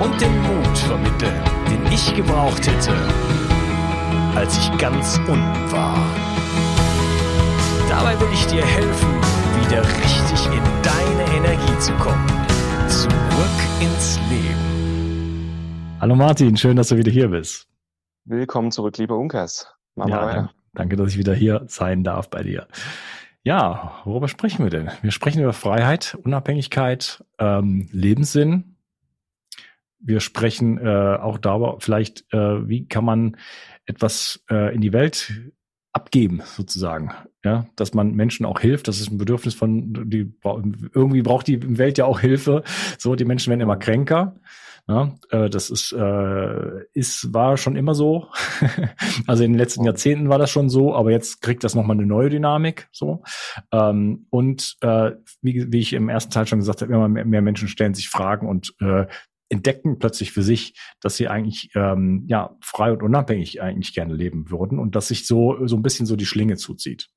und den Mut vermitteln, den ich gebraucht hätte, als ich ganz unten war. Dabei will ich dir helfen, wieder richtig in deine Energie zu kommen. Zurück ins Leben. Hallo Martin, schön, dass du wieder hier bist. Willkommen zurück, lieber Unkas. Machen ja, weiter. Danke, dass ich wieder hier sein darf bei dir. Ja, worüber sprechen wir denn? Wir sprechen über Freiheit, Unabhängigkeit, ähm, Lebenssinn wir sprechen äh, auch darüber, vielleicht, äh, wie kann man etwas äh, in die Welt abgeben, sozusagen. Ja, dass man Menschen auch hilft. Das ist ein Bedürfnis von, die irgendwie braucht die Welt ja auch Hilfe. So, die Menschen werden immer kränker. Ja, äh, das ist, äh, ist, war schon immer so. also in den letzten Jahrzehnten war das schon so, aber jetzt kriegt das nochmal eine neue Dynamik. So. Ähm, und äh, wie, wie ich im ersten Teil schon gesagt habe, immer mehr, mehr Menschen stellen sich Fragen und äh, entdecken plötzlich für sich, dass sie eigentlich ähm, ja frei und unabhängig eigentlich gerne leben würden und dass sich so so ein bisschen so die Schlinge zuzieht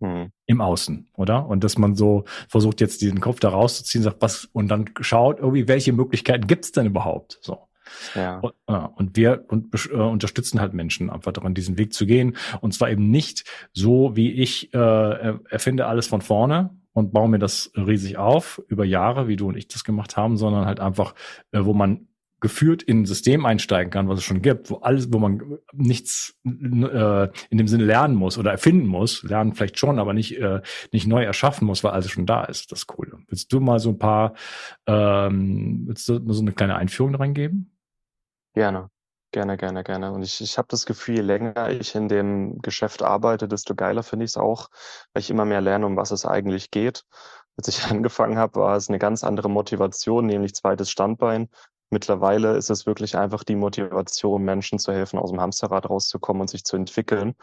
hm. im Außen, oder? Und dass man so versucht jetzt diesen Kopf da rauszuziehen, sagt was und dann schaut irgendwie, welche Möglichkeiten gibt's denn überhaupt? So. Ja. Und, und wir und, äh, unterstützen halt Menschen einfach daran, diesen Weg zu gehen. Und zwar eben nicht so, wie ich äh, erfinde alles von vorne und baue mir das riesig auf über Jahre, wie du und ich das gemacht haben, sondern halt einfach, äh, wo man geführt in ein System einsteigen kann, was es schon gibt, wo alles, wo man nichts äh, in dem Sinne lernen muss oder erfinden muss, lernen vielleicht schon, aber nicht äh, nicht neu erschaffen muss, weil alles schon da ist. Das ist cool. Willst du mal so ein paar, ähm, willst du mal so eine kleine Einführung reingeben? Gerne. Gerne, gerne, gerne. Und ich, ich habe das Gefühl, je länger ich in dem Geschäft arbeite, desto geiler finde ich es auch, weil ich immer mehr lerne, um was es eigentlich geht. Als ich angefangen habe, war es eine ganz andere Motivation, nämlich zweites Standbein. Mittlerweile ist es wirklich einfach die Motivation, Menschen zu helfen, aus dem Hamsterrad rauszukommen und sich zu entwickeln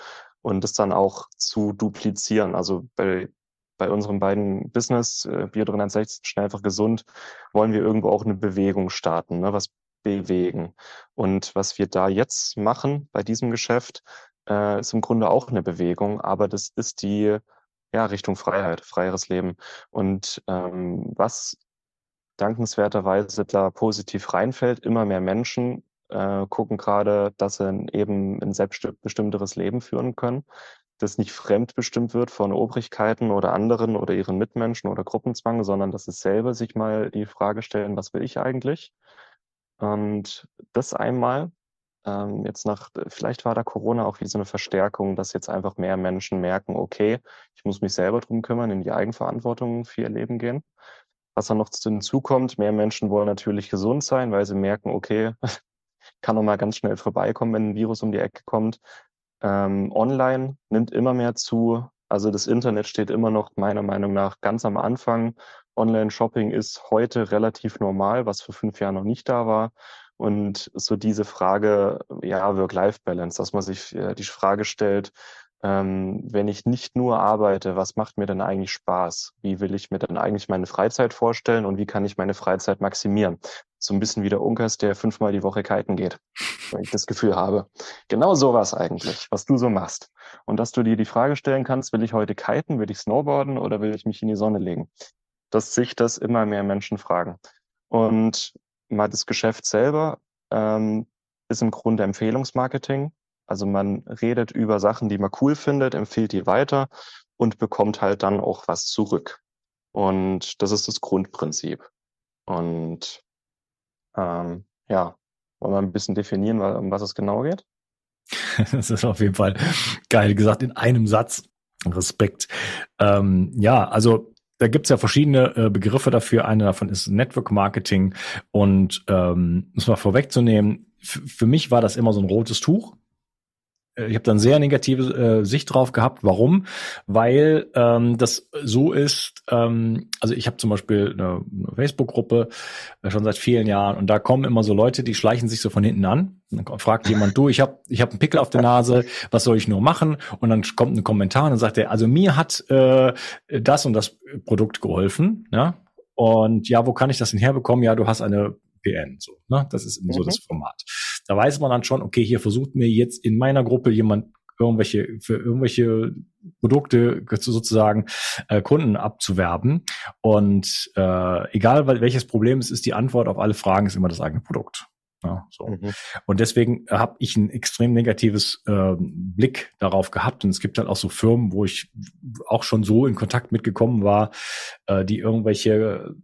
und es dann auch zu duplizieren. Also bei, bei unserem beiden Business, äh, Bio 360, schnell einfach gesund, wollen wir irgendwo auch eine Bewegung starten. Ne? Was bewegen. Und was wir da jetzt machen bei diesem Geschäft, äh, ist im Grunde auch eine Bewegung, aber das ist die ja, Richtung Freiheit, freieres Leben. Und ähm, was dankenswerterweise da positiv reinfällt, immer mehr Menschen äh, gucken gerade, dass sie eben ein selbstbestimmteres Leben führen können, das nicht fremdbestimmt wird von Obrigkeiten oder anderen oder ihren Mitmenschen oder Gruppenzwang, sondern dass es selber sich mal die Frage stellen, was will ich eigentlich? Und das einmal ähm, jetzt nach, vielleicht war da Corona auch wie so eine Verstärkung, dass jetzt einfach mehr Menschen merken, okay, ich muss mich selber drum kümmern, in die Eigenverantwortung für ihr Leben gehen. Was dann noch hinzukommt, mehr Menschen wollen natürlich gesund sein, weil sie merken, okay, kann noch mal ganz schnell vorbeikommen, wenn ein Virus um die Ecke kommt. Ähm, online nimmt immer mehr zu. Also das Internet steht immer noch meiner Meinung nach ganz am Anfang. Online-Shopping ist heute relativ normal, was vor fünf Jahren noch nicht da war. Und so diese Frage, ja, Work-Life-Balance, dass man sich äh, die Frage stellt, ähm, wenn ich nicht nur arbeite, was macht mir denn eigentlich Spaß? Wie will ich mir denn eigentlich meine Freizeit vorstellen und wie kann ich meine Freizeit maximieren? So ein bisschen wie der Unkas, der fünfmal die Woche kiten geht, wenn ich das Gefühl habe. Genau sowas eigentlich, was du so machst. Und dass du dir die Frage stellen kannst, will ich heute kiten, will ich snowboarden oder will ich mich in die Sonne legen? Dass sich das immer mehr Menschen fragen. Und mal das Geschäft selber ähm, ist im Grunde Empfehlungsmarketing. Also man redet über Sachen, die man cool findet, empfiehlt die weiter und bekommt halt dann auch was zurück. Und das ist das Grundprinzip. Und ähm, ja, wollen wir ein bisschen definieren, um was es genau geht? Das ist auf jeden Fall geil gesagt in einem Satz. Respekt. Ähm, ja, also da gibt's ja verschiedene äh, Begriffe dafür. Einer davon ist Network Marketing. Und ähm, muss mal vorwegzunehmen, für mich war das immer so ein rotes Tuch. Äh, ich habe dann sehr negative äh, Sicht drauf gehabt. Warum? Weil ähm, das so ist, ähm, also ich habe zum Beispiel eine, eine Facebook-Gruppe äh, schon seit vielen Jahren und da kommen immer so Leute, die schleichen sich so von hinten an. Dann fragt jemand, du, ich habe ich hab einen Pickel auf der Nase, was soll ich nur machen? Und dann kommt ein Kommentar und dann sagt er, also mir hat äh, das und das Produkt geholfen. Ja? Und ja, wo kann ich das denn herbekommen? Ja, du hast eine PN. So, ne? Das ist immer mhm. so das Format. Da weiß man dann schon, okay, hier versucht mir jetzt in meiner Gruppe jemand irgendwelche für irgendwelche Produkte sozusagen äh, Kunden abzuwerben und äh, egal welches Problem es ist, die Antwort auf alle Fragen ist immer das eigene Produkt. Ja, so. Mhm. Und deswegen habe ich ein extrem negatives äh, Blick darauf gehabt. Und es gibt halt auch so Firmen, wo ich auch schon so in Kontakt mitgekommen war, äh, die irgendwelche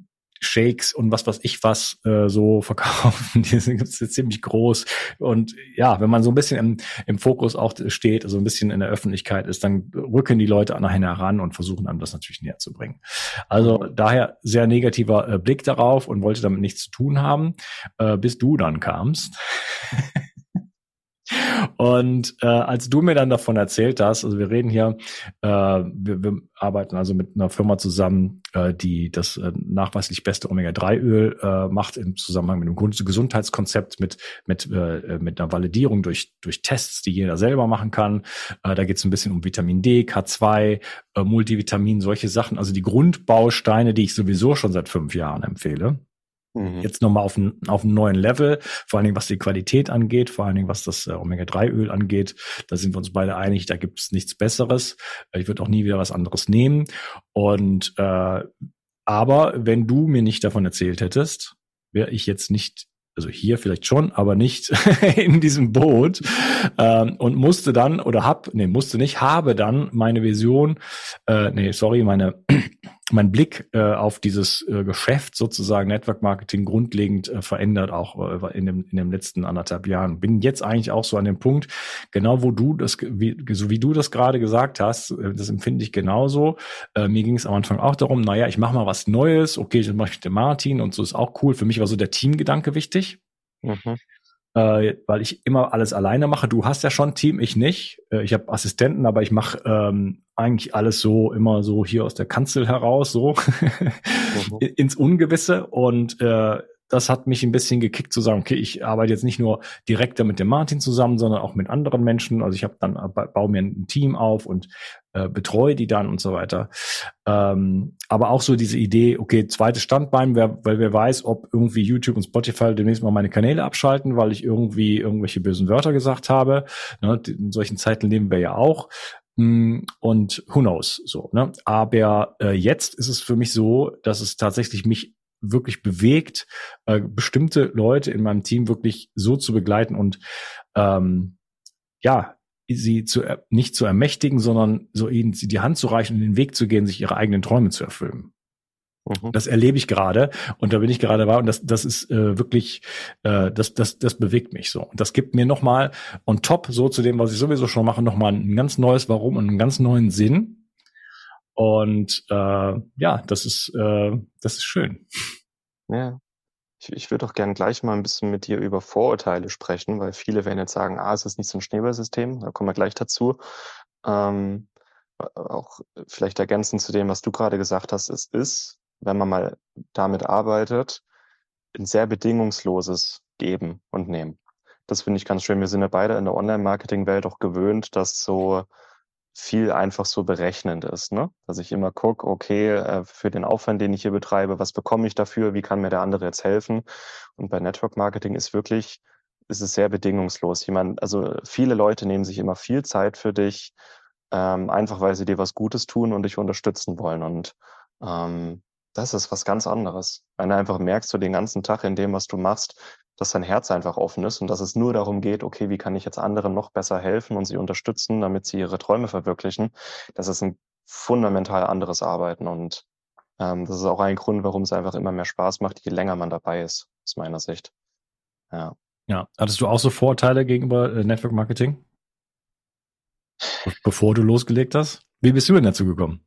Shakes und was weiß ich was äh, so verkaufen. Die sind ziemlich groß. Und ja, wenn man so ein bisschen im, im Fokus auch steht, also ein bisschen in der Öffentlichkeit ist, dann rücken die Leute nachher heran und versuchen einem das natürlich näher zu bringen. Also daher sehr negativer äh, Blick darauf und wollte damit nichts zu tun haben, äh, bis du dann kamst. Und äh, als du mir dann davon erzählt hast, also wir reden hier, äh, wir, wir arbeiten also mit einer Firma zusammen, äh, die das äh, nachweislich beste Omega-3-Öl äh, macht im Zusammenhang mit einem Gesundheitskonzept, mit mit äh, mit einer Validierung durch durch Tests, die jeder selber machen kann. Äh, da geht es ein bisschen um Vitamin D, K2, äh, Multivitamin, solche Sachen. Also die Grundbausteine, die ich sowieso schon seit fünf Jahren empfehle. Mhm. Jetzt nochmal auf, ein, auf einem neuen Level, vor allen Dingen was die Qualität angeht, vor allen Dingen was das äh, Omega-3-Öl angeht. Da sind wir uns beide einig, da gibt es nichts Besseres. Ich würde auch nie wieder was anderes nehmen. Und äh, aber wenn du mir nicht davon erzählt hättest, wäre ich jetzt nicht also hier vielleicht schon, aber nicht in diesem Boot ähm, und musste dann oder hab, nee, musste nicht, habe dann meine Vision, äh, nee, sorry, meine mein Blick äh, auf dieses äh, Geschäft sozusagen Network Marketing grundlegend äh, verändert auch äh, in dem in dem letzten anderthalb Jahren. Bin jetzt eigentlich auch so an dem Punkt, genau wo du das wie, so wie du das gerade gesagt hast, äh, das empfinde ich genauso. Äh, mir ging es am Anfang auch darum, naja, ich mache mal was Neues, okay, das mache ich mit Martin und so ist auch cool. Für mich war so der Teamgedanke wichtig. Mhm äh, weil ich immer alles alleine mache. Du hast ja schon ein Team, ich nicht. Äh, ich habe Assistenten, aber ich mache ähm, eigentlich alles so immer so hier aus der Kanzel heraus, so mhm. ins Ungewisse. Und äh, das hat mich ein bisschen gekickt zu sagen, okay, ich arbeite jetzt nicht nur direkt mit dem Martin zusammen, sondern auch mit anderen Menschen. Also ich habe dann äh, baue mir ein Team auf und äh, betreue die dann und so weiter. Ähm, aber auch so diese Idee, okay, zweites Standbein, wer, weil wer weiß, ob irgendwie YouTube und Spotify demnächst mal meine Kanäle abschalten, weil ich irgendwie irgendwelche bösen Wörter gesagt habe. Ne, in solchen Zeiten leben wir ja auch. Mm, und who knows, so, ne? Aber äh, jetzt ist es für mich so, dass es tatsächlich mich wirklich bewegt, äh, bestimmte Leute in meinem Team wirklich so zu begleiten und ähm, ja, sie zu, nicht zu ermächtigen, sondern so ihnen die Hand zu reichen und den Weg zu gehen, sich ihre eigenen Träume zu erfüllen. Mhm. Das erlebe ich gerade und da bin ich gerade wahr und das, das ist äh, wirklich, äh, das, das, das bewegt mich so. Und das gibt mir nochmal on top so zu dem, was ich sowieso schon mache, nochmal ein ganz neues Warum und einen ganz neuen Sinn. Und äh, ja, das ist, äh, das ist schön. Ja. Ich, ich würde auch gerne gleich mal ein bisschen mit dir über Vorurteile sprechen, weil viele werden jetzt sagen, ah, es ist nicht so ein Schneeballsystem, da kommen wir gleich dazu. Ähm, auch vielleicht ergänzend zu dem, was du gerade gesagt hast, es ist wenn man mal damit arbeitet, ein sehr bedingungsloses Geben und Nehmen. Das finde ich ganz schön. Wir sind ja beide in der Online-Marketing-Welt auch gewöhnt, dass so viel einfach so berechnend ist, ne? Dass ich immer gucke, okay, äh, für den Aufwand, den ich hier betreibe, was bekomme ich dafür, wie kann mir der andere jetzt helfen? Und bei Network Marketing ist wirklich, ist es sehr bedingungslos. Jemand, also viele Leute nehmen sich immer viel Zeit für dich, ähm, einfach weil sie dir was Gutes tun und dich unterstützen wollen. Und ähm, das ist was ganz anderes. Wenn du einfach merkst, du den ganzen Tag in dem, was du machst, dass dein Herz einfach offen ist und dass es nur darum geht, okay, wie kann ich jetzt anderen noch besser helfen und sie unterstützen, damit sie ihre Träume verwirklichen. Das ist ein fundamental anderes Arbeiten und ähm, das ist auch ein Grund, warum es einfach immer mehr Spaß macht, je länger man dabei ist, aus meiner Sicht. Ja. Ja, hattest du auch so Vorteile gegenüber äh, Network Marketing? Bevor du losgelegt hast? Wie bist du denn dazu gekommen?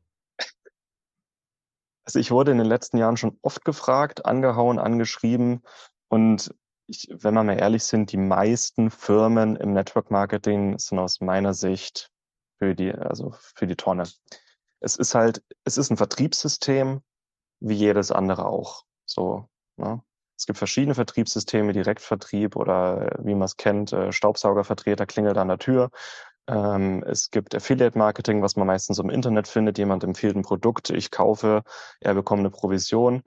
Also ich wurde in den letzten Jahren schon oft gefragt, angehauen, angeschrieben und ich, wenn wir mal ehrlich sind, die meisten Firmen im Network Marketing sind aus meiner Sicht für die, also für die Tonne. Es ist halt, es ist ein Vertriebssystem, wie jedes andere auch. So, ne? Es gibt verschiedene Vertriebssysteme, Direktvertrieb oder wie man es kennt, äh, Staubsaugervertreter klingelt an der Tür. Ähm, es gibt Affiliate Marketing, was man meistens im Internet findet. Jemand empfiehlt ein Produkt, ich kaufe, er bekommt eine Provision.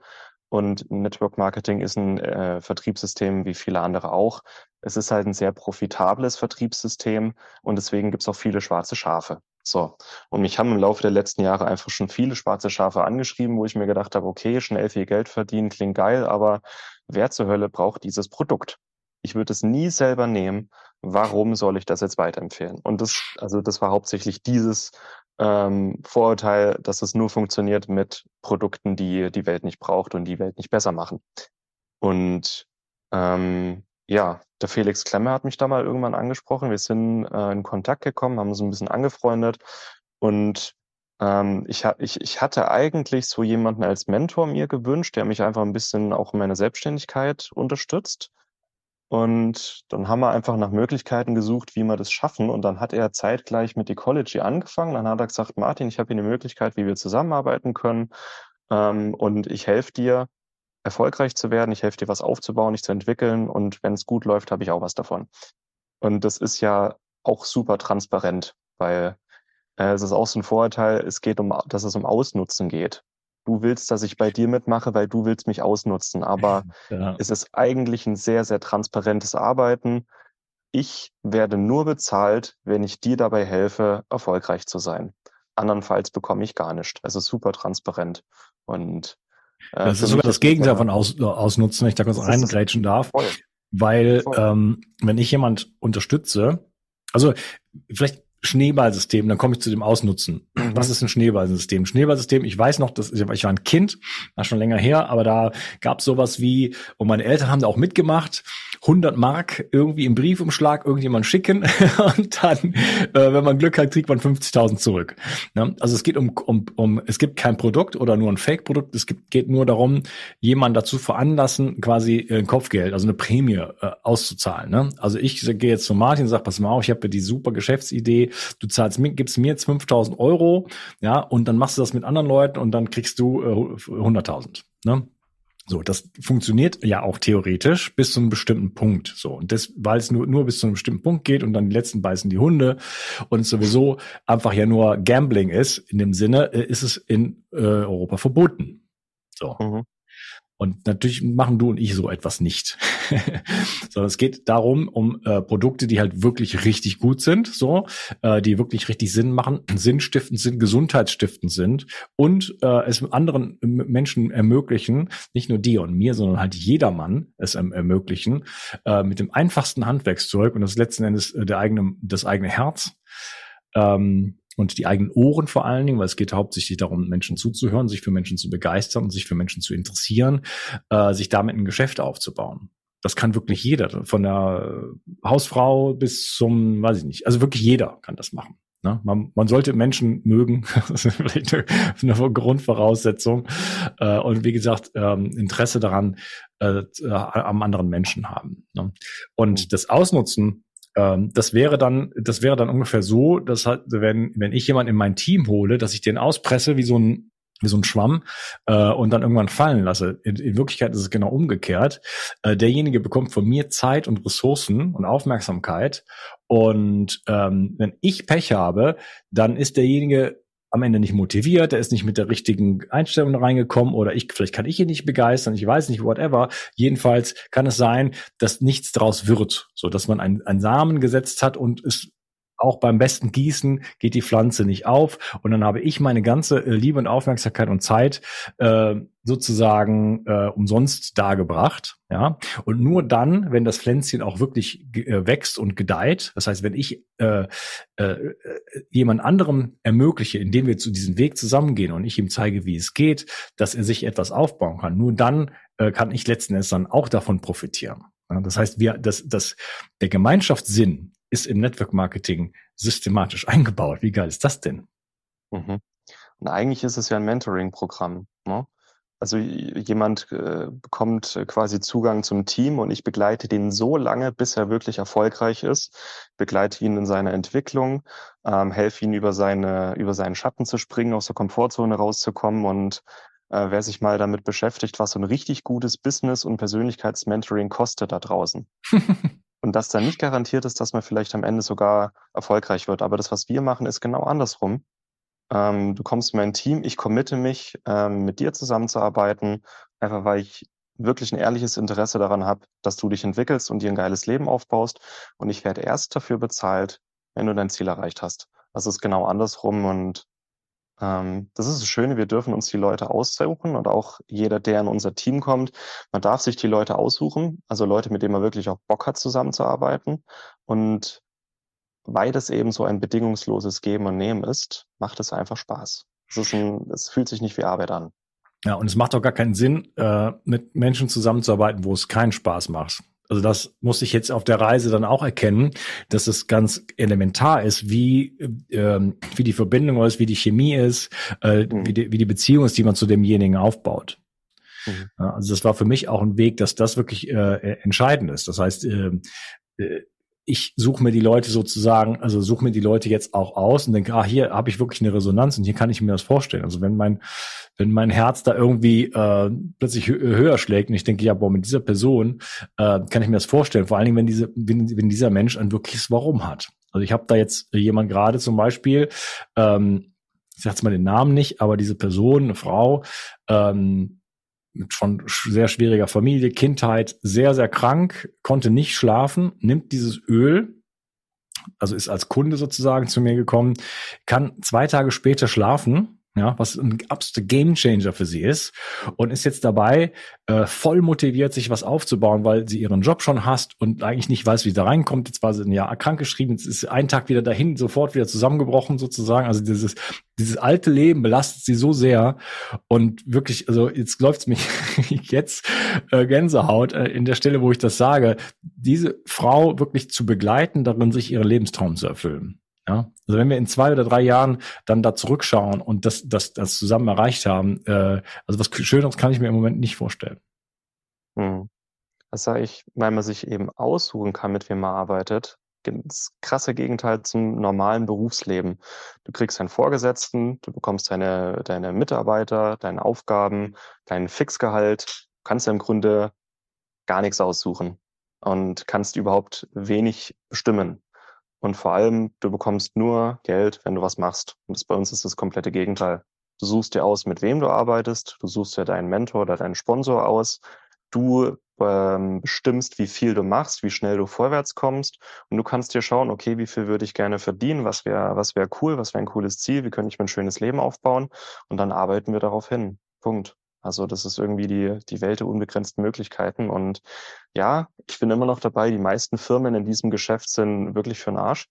Und Network Marketing ist ein äh, Vertriebssystem wie viele andere auch. Es ist halt ein sehr profitables Vertriebssystem und deswegen gibt es auch viele schwarze Schafe. So. Und mich haben im Laufe der letzten Jahre einfach schon viele schwarze Schafe angeschrieben, wo ich mir gedacht habe, okay, schnell viel Geld verdienen, klingt geil, aber wer zur Hölle braucht dieses Produkt? Ich würde es nie selber nehmen warum soll ich das jetzt weiterempfehlen? Und das, also das war hauptsächlich dieses ähm, Vorurteil, dass es nur funktioniert mit Produkten, die die Welt nicht braucht und die Welt nicht besser machen. Und ähm, ja, der Felix Klemmer hat mich da mal irgendwann angesprochen. Wir sind äh, in Kontakt gekommen, haben uns ein bisschen angefreundet und ähm, ich, ich, ich hatte eigentlich so jemanden als Mentor mir gewünscht, der mich einfach ein bisschen auch in meiner Selbstständigkeit unterstützt. Und dann haben wir einfach nach Möglichkeiten gesucht, wie wir das schaffen. Und dann hat er zeitgleich mit Ecology angefangen. Dann hat er gesagt, Martin, ich habe hier eine Möglichkeit, wie wir zusammenarbeiten können. Ähm, und ich helfe dir, erfolgreich zu werden. Ich helfe dir, was aufzubauen, dich zu entwickeln. Und wenn es gut läuft, habe ich auch was davon. Und das ist ja auch super transparent, weil äh, es ist auch so ein Vorurteil, es geht um, dass es um Ausnutzen geht du willst, dass ich bei dir mitmache, weil du willst mich ausnutzen. Aber ja. es ist eigentlich ein sehr, sehr transparentes Arbeiten. Ich werde nur bezahlt, wenn ich dir dabei helfe, erfolgreich zu sein. Andernfalls bekomme ich gar nichts. Also super transparent. Und äh, das ist sogar das Gegenteil von aus, Ausnutzen, wenn ich da kurz reingrätschen darf. Voll. Weil voll. Ähm, wenn ich jemand unterstütze, also vielleicht Schneeballsystem, dann komme ich zu dem Ausnutzen. Mhm. Was ist ein Schneeballsystem? Schneeballsystem, ich weiß noch, dass ich war ein Kind, war schon länger her, aber da gab es sowas wie, und meine Eltern haben da auch mitgemacht, 100 Mark irgendwie im Briefumschlag irgendjemand schicken und dann, äh, wenn man Glück hat, kriegt man 50.000 zurück. Ne? Also es geht um, um, um, es gibt kein Produkt oder nur ein Fake-Produkt, es gibt, geht nur darum, jemanden dazu veranlassen, quasi ein Kopfgeld, also eine Prämie äh, auszuzahlen. Ne? Also ich gehe jetzt zu Martin und sage, pass mal auf, ich habe die super Geschäftsidee, du zahlst gibst mir jetzt 5.000 Euro, ja, und dann machst du das mit anderen Leuten und dann kriegst du äh, 100.000. Ne? So, das funktioniert ja auch theoretisch bis zu einem bestimmten Punkt. So, und das, weil es nur, nur bis zu einem bestimmten Punkt geht und dann die letzten beißen die Hunde und sowieso einfach ja nur Gambling ist, in dem Sinne, äh, ist es in äh, Europa verboten. So. Mhm. Und natürlich machen du und ich so etwas nicht. Sondern es geht darum, um äh, Produkte, die halt wirklich richtig gut sind, so, äh, die wirklich richtig Sinn machen, sinnstiftend sind, gesundheitsstiftend sind und äh, es anderen Menschen ermöglichen, nicht nur dir und mir, sondern halt jedermann es erm ermöglichen, äh, mit dem einfachsten Handwerkszeug und das letzten Endes äh, der eigene, das eigene Herz, ähm, und die eigenen Ohren vor allen Dingen, weil es geht hauptsächlich darum, Menschen zuzuhören, sich für Menschen zu begeistern und sich für Menschen zu interessieren, äh, sich damit ein Geschäft aufzubauen. Das kann wirklich jeder, von der Hausfrau bis zum, weiß ich nicht, also wirklich jeder kann das machen. Ne? Man, man sollte Menschen mögen, das ist vielleicht eine, eine Grundvoraussetzung. Äh, und wie gesagt, ähm, Interesse daran äh, am anderen Menschen haben. Ne? Und mhm. das Ausnutzen ähm, das wäre dann, das wäre dann ungefähr so, dass halt, wenn, wenn ich jemanden in mein Team hole, dass ich den auspresse wie so ein, wie so ein Schwamm äh, und dann irgendwann fallen lasse. In, in Wirklichkeit ist es genau umgekehrt. Äh, derjenige bekommt von mir Zeit und Ressourcen und Aufmerksamkeit. Und ähm, wenn ich Pech habe, dann ist derjenige am Ende nicht motiviert, er ist nicht mit der richtigen Einstellung reingekommen oder ich, vielleicht kann ich ihn nicht begeistern, ich weiß nicht, whatever. Jedenfalls kann es sein, dass nichts draus wird, so dass man einen Samen gesetzt hat und es auch beim besten Gießen geht die Pflanze nicht auf und dann habe ich meine ganze äh, Liebe und Aufmerksamkeit und Zeit äh, sozusagen äh, umsonst dargebracht. Ja, und nur dann, wenn das Pflänzchen auch wirklich äh, wächst und gedeiht, das heißt, wenn ich äh, äh, jemand anderem ermögliche, indem wir zu diesem Weg zusammengehen und ich ihm zeige, wie es geht, dass er sich etwas aufbauen kann, nur dann äh, kann ich letzten Endes dann auch davon profitieren. Das heißt, wir, das, das, der Gemeinschaftssinn ist im Network Marketing systematisch eingebaut. Wie geil ist das denn? Mhm. Und eigentlich ist es ja ein Mentoring-Programm. Ne? Also jemand äh, bekommt quasi Zugang zum Team und ich begleite den so lange, bis er wirklich erfolgreich ist, begleite ihn in seiner Entwicklung, ähm, helfe ihn über seine über seinen Schatten zu springen, aus der Komfortzone rauszukommen und äh, wer sich mal damit beschäftigt, was so ein richtig gutes Business und Persönlichkeitsmentoring kostet da draußen. und das dann nicht garantiert ist, dass man vielleicht am Ende sogar erfolgreich wird. Aber das, was wir machen, ist genau andersrum. Ähm, du kommst in mein Team, ich committe mich, ähm, mit dir zusammenzuarbeiten, einfach weil ich wirklich ein ehrliches Interesse daran habe, dass du dich entwickelst und dir ein geiles Leben aufbaust. Und ich werde erst dafür bezahlt, wenn du dein Ziel erreicht hast. Das ist genau andersrum und ähm, das ist das Schöne, wir dürfen uns die Leute aussuchen und auch jeder, der in unser Team kommt, man darf sich die Leute aussuchen, also Leute, mit denen man wirklich auch Bock hat, zusammenzuarbeiten. Und weil das eben so ein bedingungsloses Geben und Nehmen ist, macht es einfach Spaß. Es, fühlt sich nicht wie Arbeit an. Ja, und es macht auch gar keinen Sinn, äh, mit Menschen zusammenzuarbeiten, wo es keinen Spaß macht. Also das muss ich jetzt auf der Reise dann auch erkennen, dass es ganz elementar ist, wie, ähm, wie die Verbindung ist, wie die Chemie ist, äh, mhm. wie, die, wie die Beziehung ist, die man zu demjenigen aufbaut. Mhm. Also das war für mich auch ein Weg, dass das wirklich äh, entscheidend ist. Das heißt, äh, äh ich suche mir die Leute sozusagen, also suche mir die Leute jetzt auch aus und denke, ah, hier habe ich wirklich eine Resonanz und hier kann ich mir das vorstellen. Also wenn mein, wenn mein Herz da irgendwie äh, plötzlich höher schlägt und ich denke, ja, boah, mit dieser Person äh, kann ich mir das vorstellen. Vor allen Dingen, wenn diese, wenn, wenn dieser Mensch ein wirkliches Warum hat. Also ich habe da jetzt jemand gerade zum Beispiel, ähm, ich sage jetzt mal den Namen nicht, aber diese Person, eine Frau, ähm, mit schon sehr schwieriger Familie, Kindheit, sehr, sehr krank, konnte nicht schlafen, nimmt dieses Öl, also ist als Kunde sozusagen zu mir gekommen, kann zwei Tage später schlafen ja, was ein absoluter Gamechanger für sie ist und ist jetzt dabei, äh, voll motiviert, sich was aufzubauen, weil sie ihren Job schon hasst und eigentlich nicht weiß, wie sie da reinkommt. Jetzt war sie ein Jahr krankgeschrieben, jetzt ist ein Tag wieder dahin, sofort wieder zusammengebrochen sozusagen. Also dieses, dieses alte Leben belastet sie so sehr und wirklich, also jetzt läuft's mich jetzt äh, Gänsehaut äh, in der Stelle, wo ich das sage, diese Frau wirklich zu begleiten, darin sich ihren Lebenstraum zu erfüllen. Ja, also wenn wir in zwei oder drei Jahren dann da zurückschauen und das, das, das zusammen erreicht haben, äh, also was Schöneres kann ich mir im Moment nicht vorstellen. Hm. Das sage ich, weil man sich eben aussuchen kann, mit wem man arbeitet. Das krasse Gegenteil zum normalen Berufsleben. Du kriegst einen Vorgesetzten, du bekommst deine, deine Mitarbeiter, deine Aufgaben, dein Fixgehalt, kannst ja im Grunde gar nichts aussuchen und kannst überhaupt wenig bestimmen. Und vor allem, du bekommst nur Geld, wenn du was machst. Und das, bei uns ist das komplette Gegenteil. Du suchst dir aus, mit wem du arbeitest. Du suchst dir deinen Mentor oder deinen Sponsor aus. Du ähm, bestimmst, wie viel du machst, wie schnell du vorwärts kommst. Und du kannst dir schauen, okay, wie viel würde ich gerne verdienen? Was wäre, was wäre cool? Was wäre ein cooles Ziel? Wie könnte ich mir ein schönes Leben aufbauen? Und dann arbeiten wir darauf hin. Punkt. Also das ist irgendwie die, die Welt der unbegrenzten Möglichkeiten. Und ja, ich bin immer noch dabei, die meisten Firmen in diesem Geschäft sind wirklich für den Arsch.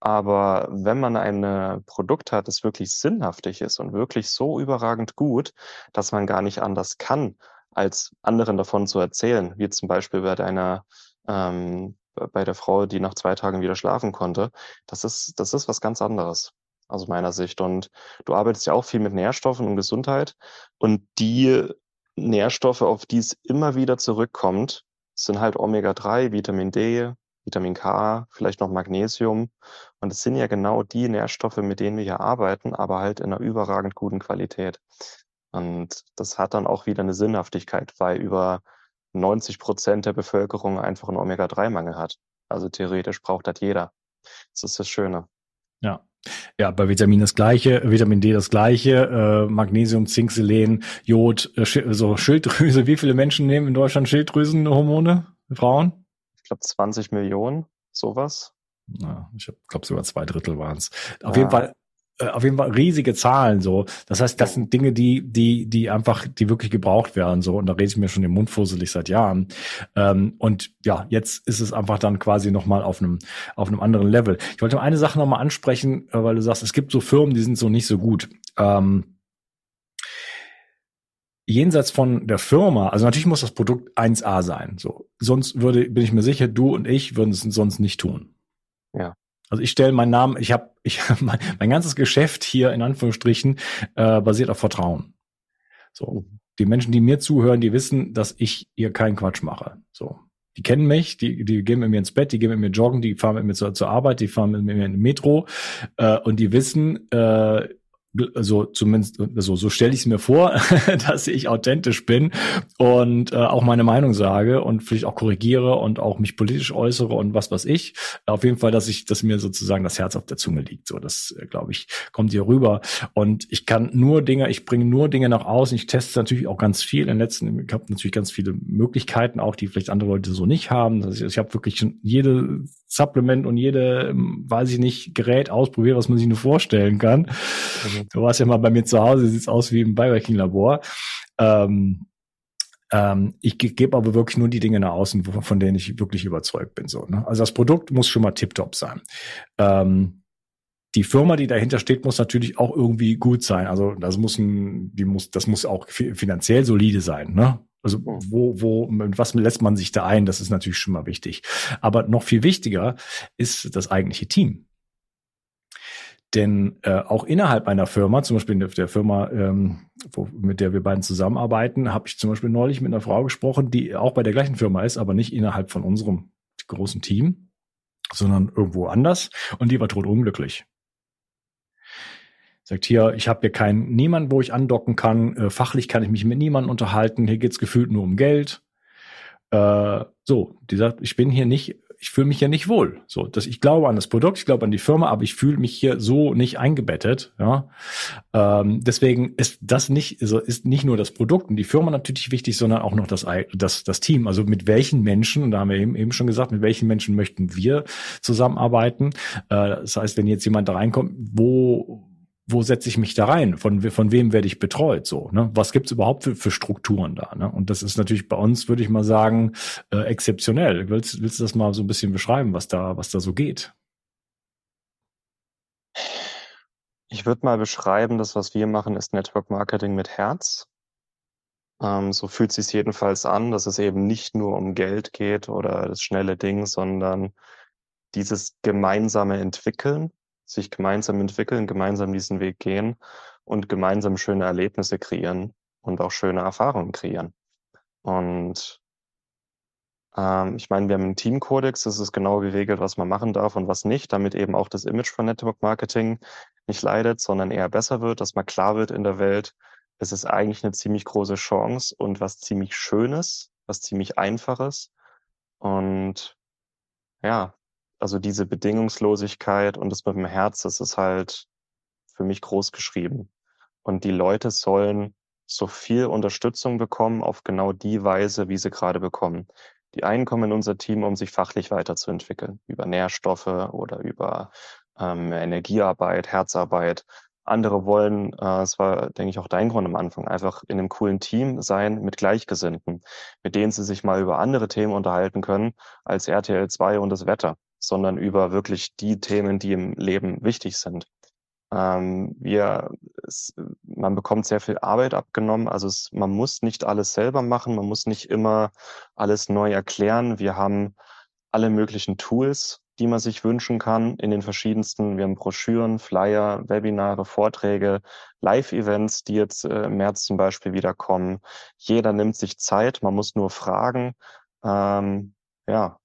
Aber wenn man ein Produkt hat, das wirklich sinnhaftig ist und wirklich so überragend gut, dass man gar nicht anders kann, als anderen davon zu erzählen, wie zum Beispiel bei deiner, ähm, bei der Frau, die nach zwei Tagen wieder schlafen konnte, das ist, das ist was ganz anderes aus meiner Sicht. Und du arbeitest ja auch viel mit Nährstoffen und Gesundheit. Und die Nährstoffe, auf die es immer wieder zurückkommt, sind halt Omega-3, Vitamin D, Vitamin K, vielleicht noch Magnesium. Und es sind ja genau die Nährstoffe, mit denen wir hier arbeiten, aber halt in einer überragend guten Qualität. Und das hat dann auch wieder eine Sinnhaftigkeit, weil über 90 Prozent der Bevölkerung einfach einen Omega-3-Mangel hat. Also theoretisch braucht das jeder. Das ist das Schöne. Ja. Ja, bei Vitamin das gleiche, Vitamin D das gleiche, äh, Magnesium, Zink, Selen, Jod, äh, so Schilddrüse. Wie viele Menschen nehmen in Deutschland Schilddrüsenhormone? Frauen? Ich glaube 20 Millionen, sowas. Ja, ich glaube sogar zwei Drittel waren es. Auf ja. jeden Fall auf jeden Fall riesige Zahlen so. Das heißt, das sind Dinge, die, die, die einfach, die wirklich gebraucht werden so. Und da rede ich mir schon den Mund fusselig seit Jahren. Ähm, und ja, jetzt ist es einfach dann quasi nochmal auf einem, auf einem anderen Level. Ich wollte eine Sache nochmal ansprechen, äh, weil du sagst, es gibt so Firmen, die sind so nicht so gut. Ähm, jenseits von der Firma, also natürlich muss das Produkt 1A sein. So, sonst würde, bin ich mir sicher, du und ich würden es sonst nicht tun. Ja. Also ich stelle meinen Namen, ich habe ich, mein, mein ganzes Geschäft hier in Anführungsstrichen äh, basiert auf Vertrauen. So, die Menschen, die mir zuhören, die wissen, dass ich hier keinen Quatsch mache. So, die kennen mich, die, die gehen mit mir ins Bett, die gehen mit mir joggen, die fahren mit mir zur, zur Arbeit, die fahren mit mir in den Metro äh, und die wissen, äh, also zumindest also so stelle ich es mir vor, dass ich authentisch bin und äh, auch meine Meinung sage und vielleicht auch korrigiere und auch mich politisch äußere und was was ich. Auf jeden Fall, dass ich, dass mir sozusagen das Herz auf der Zunge liegt. So, das äh, glaube ich kommt hier rüber. Und ich kann nur Dinge, ich bringe nur Dinge nach außen. Ich teste natürlich auch ganz viel. In letzten, ich habe natürlich ganz viele Möglichkeiten, auch die vielleicht andere Leute so nicht haben. Also ich, ich habe wirklich jede Supplement und jede, ähm, weiß ich nicht, Gerät ausprobiert, was man sich nur vorstellen kann. Mhm. Du warst ja mal bei mir zu Hause, sieht's aus wie im Biohacking-Labor. Ähm, ähm, ich gebe aber wirklich nur die Dinge nach außen, von denen ich wirklich überzeugt bin. So, ne? Also das Produkt muss schon mal tiptop sein. Ähm, die Firma, die dahinter steht, muss natürlich auch irgendwie gut sein. Also das muss ein, die muss, das muss auch finanziell solide sein. Ne? Also hm. wo, wo, mit was lässt man sich da ein? Das ist natürlich schon mal wichtig. Aber noch viel wichtiger ist das eigentliche Team. Denn äh, auch innerhalb einer Firma, zum Beispiel in der Firma, ähm, wo, mit der wir beiden zusammenarbeiten, habe ich zum Beispiel neulich mit einer Frau gesprochen, die auch bei der gleichen Firma ist, aber nicht innerhalb von unserem großen Team, sondern irgendwo anders. Und die war tot unglücklich. Sagt hier, ich habe hier keinen niemand, wo ich andocken kann. Äh, fachlich kann ich mich mit niemandem unterhalten. Hier geht's gefühlt nur um Geld. Äh, so, die sagt, ich bin hier nicht, ich fühle mich hier nicht wohl. So, dass ich glaube an das Produkt, ich glaube an die Firma, aber ich fühle mich hier so nicht eingebettet. Ja, ähm, deswegen ist das nicht, also ist nicht nur das Produkt und die Firma natürlich wichtig, sondern auch noch das das das Team. Also mit welchen Menschen, und da haben wir eben, eben schon gesagt, mit welchen Menschen möchten wir zusammenarbeiten. Äh, das heißt, wenn jetzt jemand da reinkommt, wo wo setze ich mich da rein? Von, von wem werde ich betreut? So, ne? Was gibt's überhaupt für, für Strukturen da? Ne? Und das ist natürlich bei uns, würde ich mal sagen, äh, exzeptionell. Willst, willst du das mal so ein bisschen beschreiben, was da, was da so geht? Ich würde mal beschreiben, das, was wir machen, ist Network Marketing mit Herz. Ähm, so fühlt sich jedenfalls an, dass es eben nicht nur um Geld geht oder das schnelle Ding, sondern dieses gemeinsame Entwickeln sich gemeinsam entwickeln, gemeinsam diesen Weg gehen und gemeinsam schöne Erlebnisse kreieren und auch schöne Erfahrungen kreieren. Und ähm, ich meine, wir haben einen Teamkodex, das ist genau geregelt, was man machen darf und was nicht, damit eben auch das Image von Network Marketing nicht leidet, sondern eher besser wird, dass man klar wird in der Welt, es ist eigentlich eine ziemlich große Chance und was ziemlich Schönes, was ziemlich Einfaches. Und ja, also diese Bedingungslosigkeit und das mit dem Herz, das ist halt für mich groß geschrieben. Und die Leute sollen so viel Unterstützung bekommen auf genau die Weise, wie sie gerade bekommen. Die einen kommen in unser Team, um sich fachlich weiterzuentwickeln, über Nährstoffe oder über ähm, Energiearbeit, Herzarbeit. Andere wollen, äh, es war, denke ich, auch dein Grund am Anfang, einfach in einem coolen Team sein mit Gleichgesinnten, mit denen sie sich mal über andere Themen unterhalten können als RTL 2 und das Wetter sondern über wirklich die Themen, die im Leben wichtig sind. Ähm, wir, es, man bekommt sehr viel Arbeit abgenommen. Also es, man muss nicht alles selber machen. Man muss nicht immer alles neu erklären. Wir haben alle möglichen Tools, die man sich wünschen kann in den verschiedensten. Wir haben Broschüren, Flyer, Webinare, Vorträge, Live-Events, die jetzt äh, im März zum Beispiel wieder kommen. Jeder nimmt sich Zeit. Man muss nur fragen. Ähm, ja,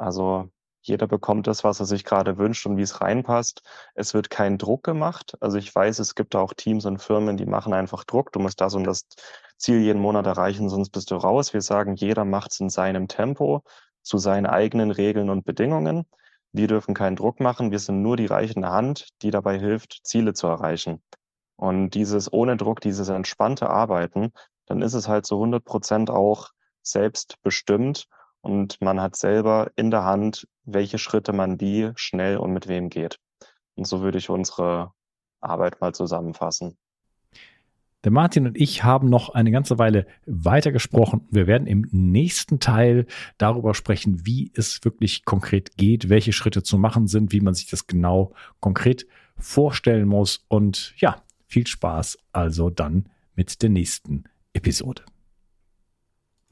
also jeder bekommt das, was er sich gerade wünscht und wie es reinpasst. Es wird kein Druck gemacht. Also ich weiß, es gibt auch Teams und Firmen, die machen einfach Druck. Du musst das und das Ziel jeden Monat erreichen, sonst bist du raus. Wir sagen, jeder macht es in seinem Tempo, zu seinen eigenen Regeln und Bedingungen. Wir dürfen keinen Druck machen. Wir sind nur die reichende Hand, die dabei hilft, Ziele zu erreichen. Und dieses ohne Druck, dieses entspannte Arbeiten, dann ist es halt zu 100 Prozent auch selbstbestimmt und man hat selber in der Hand, welche Schritte man wie schnell und mit wem geht. Und so würde ich unsere Arbeit mal zusammenfassen. Der Martin und ich haben noch eine ganze Weile weitergesprochen. Wir werden im nächsten Teil darüber sprechen, wie es wirklich konkret geht, welche Schritte zu machen sind, wie man sich das genau konkret vorstellen muss. Und ja, viel Spaß also dann mit der nächsten Episode.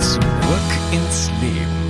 Zurück ins Leben.